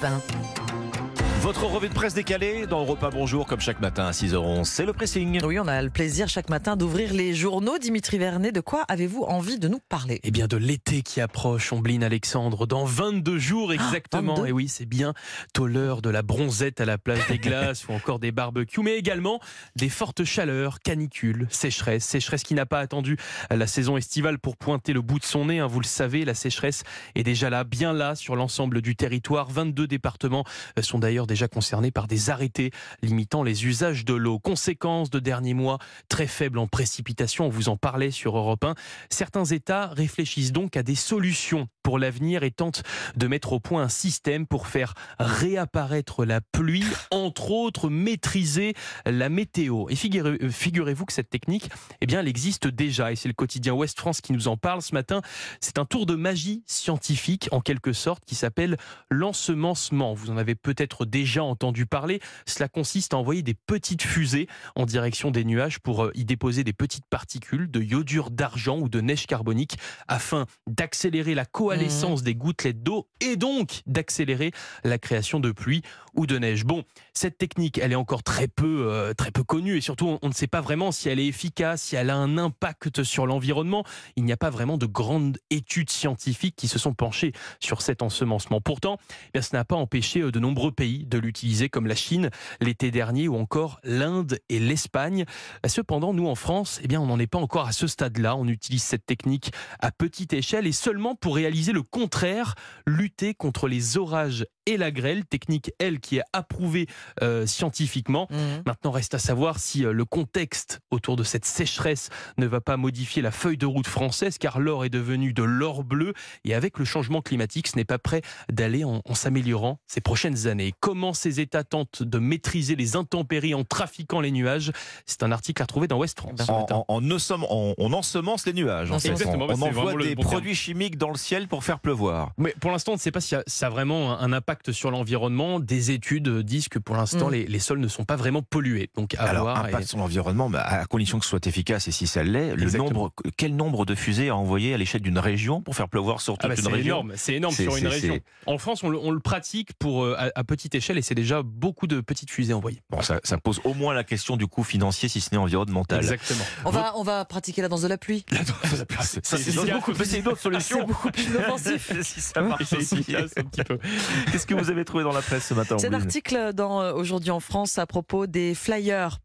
1. Votre revue de presse décalée dans Europa Bonjour, comme chaque matin à 6h11. C'est le pressing. Oui, on a le plaisir chaque matin d'ouvrir les journaux. Dimitri Vernet, de quoi avez-vous envie de nous parler? Eh bien, de l'été qui approche, Ombline Alexandre, dans 22 jours exactement. 22. Et oui, c'est bien tôt l'heure de la bronzette à la place des glaces ou encore des barbecues, mais également des fortes chaleurs, canicules, sécheresse. Sécheresse qui n'a pas attendu la saison estivale pour pointer le bout de son nez. hein. Vous le savez, la sécheresse est déjà là, bien là, sur l'ensemble du territoire. 22 départements sont d'ailleurs déjà concernés par des arrêtés limitant les usages de l'eau. Conséquence de derniers mois très faibles en précipitation, on vous en parlait sur Europe 1. Certains États réfléchissent donc à des solutions l'avenir et tentent de mettre au point un système pour faire réapparaître la pluie, entre autres maîtriser la météo. Et euh, figurez-vous que cette technique, eh bien, elle existe déjà et c'est le quotidien Ouest France qui nous en parle ce matin. C'est un tour de magie scientifique en quelque sorte qui s'appelle l'ensemencement. Vous en avez peut-être déjà entendu parler. Cela consiste à envoyer des petites fusées en direction des nuages pour euh, y déposer des petites particules de iodure d'argent ou de neige carbonique afin d'accélérer la coalescence des gouttelettes d'eau et donc d'accélérer la création de pluie ou de neige. Bon, cette technique, elle est encore très peu, euh, très peu connue et surtout, on, ne sait pas vraiment si elle est efficace, si elle a un impact sur l'environnement. Il n'y a pas vraiment de grandes études scientifiques qui se sont penchées sur cet ensemencement. Pourtant, eh bien, ça n'a pas empêché euh, de nombreux pays de l'utiliser, comme la Chine l'été dernier ou encore l'Inde et l'Espagne. Cependant, nous en France, eh bien, on n'en est pas encore à ce stade-là. On utilise cette technique à petite échelle et seulement pour réaliser le contraire, lutter contre les orages et la grêle, technique, elle, qui est approuvée euh, scientifiquement. Mhm. Maintenant, reste à savoir si euh, le contexte autour de cette sécheresse ne va pas modifier la feuille de route française, car l'or est devenu de l'or bleu, et avec le changement climatique, ce n'est pas prêt d'aller en, en s'améliorant ces prochaines années. Comment ces États tentent de maîtriser les intempéries en trafiquant les nuages? C'est un article à retrouver dans West France. ce En, en- en on, on ensemence les nuages. en fait. Exactement, On, on envoie des bon terme. produits chimiques dans le ciel pour faire pleuvoir. Mais pour l'instant, on ne sait pas si ça a vraiment un impact sur l'environnement. Des études disent que pour l'instant, Mm. les, les sols ne sont pas vraiment pollués. Donc, à Alors, voir. impact et- sur l'environnement, à condition que ce soit efficace et si ça l'est, le nombre, quel nombre de fusées a envoyé à l'échelle d'une région pour faire pleuvoir sur toute Ah bah, une c'est région énorme, c'est énorme sur une région. En France, on le, on le pratique pour euh, à, à petite échelle et c'est déjà beaucoup de petites fusées envoyées. Bon, ça, ça pose au moins la question du coût financier, si ce n'est environnemental. Exactement. on, va, on va pratiquer la danse de la pluie. Ça, C'est c'est efficace. beaucoup- mais c'est une autre solution. C'est beaucoup plus inoffensif. si ça marche C'est aussi. efficace un petit peu. Qu'est-ce que vous avez trouvé dans la presse ce matin Cet Ombline article dans euh, Aujourd'hui en France à propos des flyers.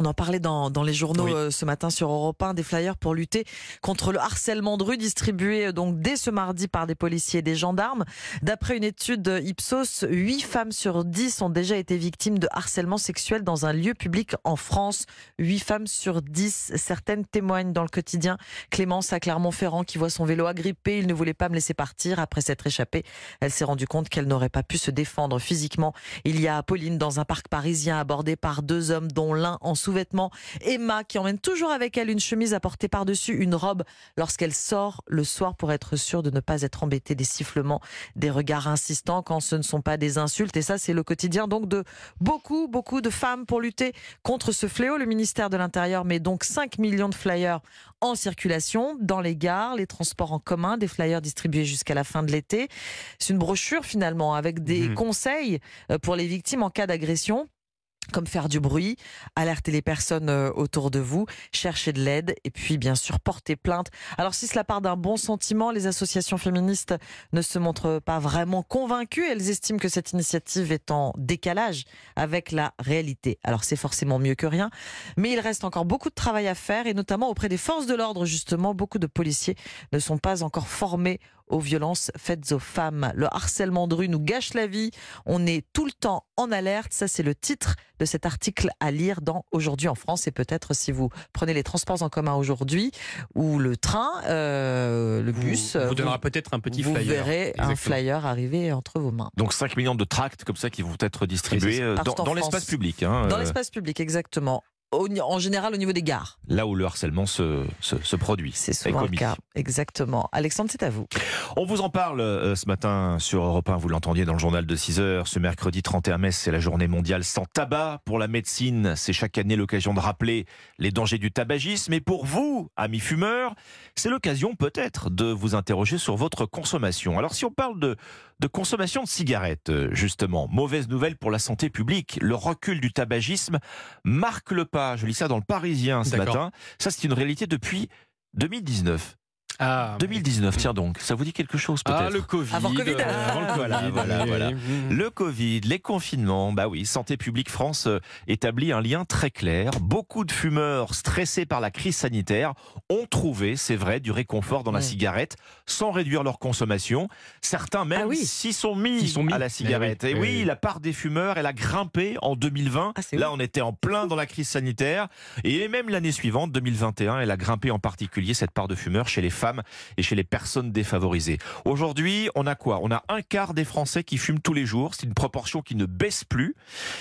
On en parlait dans, dans les journaux Oui. euh, ce matin sur Europe 1, des flyers pour lutter contre le harcèlement de rue distribués euh, donc dès ce mardi par des policiers et des gendarmes. D'après une étude Ipsos, 8 femmes sur 10 ont déjà été victimes de harcèlement sexuel dans un lieu public en France. 8 femmes sur 10, certaines témoignent dans le quotidien. Clémence à Clermont-Ferrand qui voit son vélo agrippé, il ne voulait pas me laisser partir. Après s'être échappée, elle s'est rendue compte qu'elle n'aurait pas pu se défendre physiquement. Il y a Pauline dans un parc parisien abordée par deux hommes dont l'un en sous-vêtements. Emma qui emmène toujours avec elle une chemise à porter par-dessus une robe lorsqu'elle sort le soir pour être sûre de ne pas être embêtée des sifflements, des regards insistants quand ce ne sont pas des insultes. Et ça, c'est le quotidien donc de beaucoup, beaucoup de femmes pour lutter contre ce fléau. Le ministère de l'Intérieur met donc 5 millions de flyers en circulation dans les gares, les transports en commun, des flyers distribués jusqu'à la fin de l'été. C'est une brochure finalement avec des Mhm. conseils euh, pour les victimes en cas d'agression comme faire du bruit, alerter les personnes euh, autour de vous, chercher de l'aide et puis bien sûr porter plainte. Alors si cela part d'un bon sentiment, les associations féministes ne se montrent pas vraiment convaincues. Elles estiment que cette initiative est en décalage avec la réalité. Alors c'est forcément mieux que rien, mais il reste encore beaucoup de travail à faire et notamment auprès des forces de l'ordre justement. Beaucoup de policiers ne sont pas encore formés aux violences faites aux femmes. Le harcèlement de rue nous gâche la vie. On est tout le temps en alerte. Ça, c'est le titre de cet article à lire dans Aujourd'hui en France. Et peut-être si vous prenez les transports en commun aujourd'hui ou le train, euh, le bus, vous, euh, vous donnera peut-être un petit vous flyer. verrez un flyer arriver entre vos mains. Donc 5 millions de tracts comme ça qui vont être distribués euh, dans, l'espace public. hein, Dans l'espace public, exactement. En général au niveau des gares. Là où le harcèlement se, se, produit. C'est souvent le cas. Exactement. Alexandre, c'est à vous. On vous en parle euh, ce matin sur Europe 1. Vous l'entendiez dans le journal de 6 heures. Ce mercredi 31 mai, c'est la journée mondiale sans tabac. Pour la médecine, c'est chaque année l'occasion de rappeler les dangers du tabagisme. Et pour vous, amis fumeurs, c'est l'occasion peut-être de vous interroger sur votre consommation. Alors si on parle de, de consommation de cigarettes, euh, justement, mauvaise nouvelle pour la santé publique. Le recul du tabagisme marque le pas. Je lis ça dans le Parisien ce matin. Ça, c'est une réalité depuis 2019. Ah, 2019, tiens donc, ça vous dit quelque chose peut-être Ah, le Covid. Avant Covid. Euh, voilà, voilà, voilà. Le Covid, les confinements, bah oui, Santé publique France euh, établit un lien très clair. Beaucoup de fumeurs stressés par la crise sanitaire ont trouvé, c'est vrai, du réconfort dans la cigarette sans réduire leur consommation. Certains même ah s'y sont, mis sont mis à la cigarette. Et oui, la part des fumeurs, elle a grimpé en 2020. Ah, Là, on était en plein dans la crise sanitaire. Et même l'année suivante, 2021, elle a grimpé en particulier cette part de fumeurs chez les femmes et chez les personnes défavorisées. Aujourd'hui, on a quoi? On a un quart des Français qui fument tous les jours. C'est une proportion qui ne baisse plus.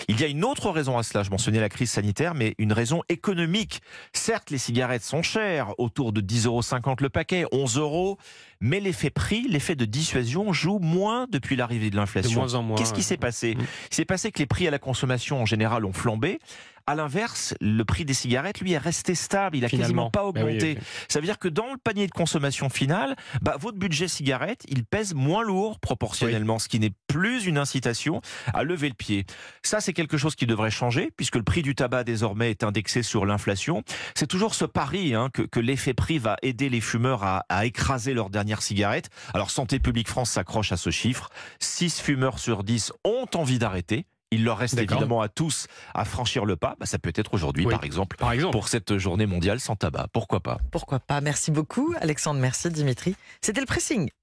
Il y a une autre raison à cela. Je mentionnais la crise sanitaire, mais une raison économique. Certes, les cigarettes sont chères, autour de 10,50 euros le paquet, 11 euros. Mais l'effet prix, l'effet de dissuasion joue moins depuis l'arrivée de l'inflation. Qu'est-ce qui s'est passé? Mmh. Il s'est passé que les prix à la consommation en général ont flambé. À l'inverse, le prix des cigarettes, lui, est resté stable. Il a quasiment pas bah augmenté. Ça veut dire que dans le panier de consommation finale, bah, votre budget cigarette, il pèse moins lourd proportionnellement, ce qui n'est plus une incitation à lever le pied. Ça, c'est quelque chose qui devrait changer, puisque le prix du tabac désormais est indexé sur l'inflation. C'est toujours ce pari hein, que, l'effet prix va aider les fumeurs à, à écraser leur dernière cigarette. Alors Santé publique France s'accroche à ce chiffre. 6 fumeurs sur 10 ont envie d'arrêter. Il leur reste évidemment à tous à franchir le pas. Bah, ça peut être aujourd'hui, par, exemple, par exemple, pour cette journée mondiale sans tabac. Pourquoi pas? Pourquoi pas? Merci beaucoup, Alexandre. Merci, Dimitri. C'était le pressing.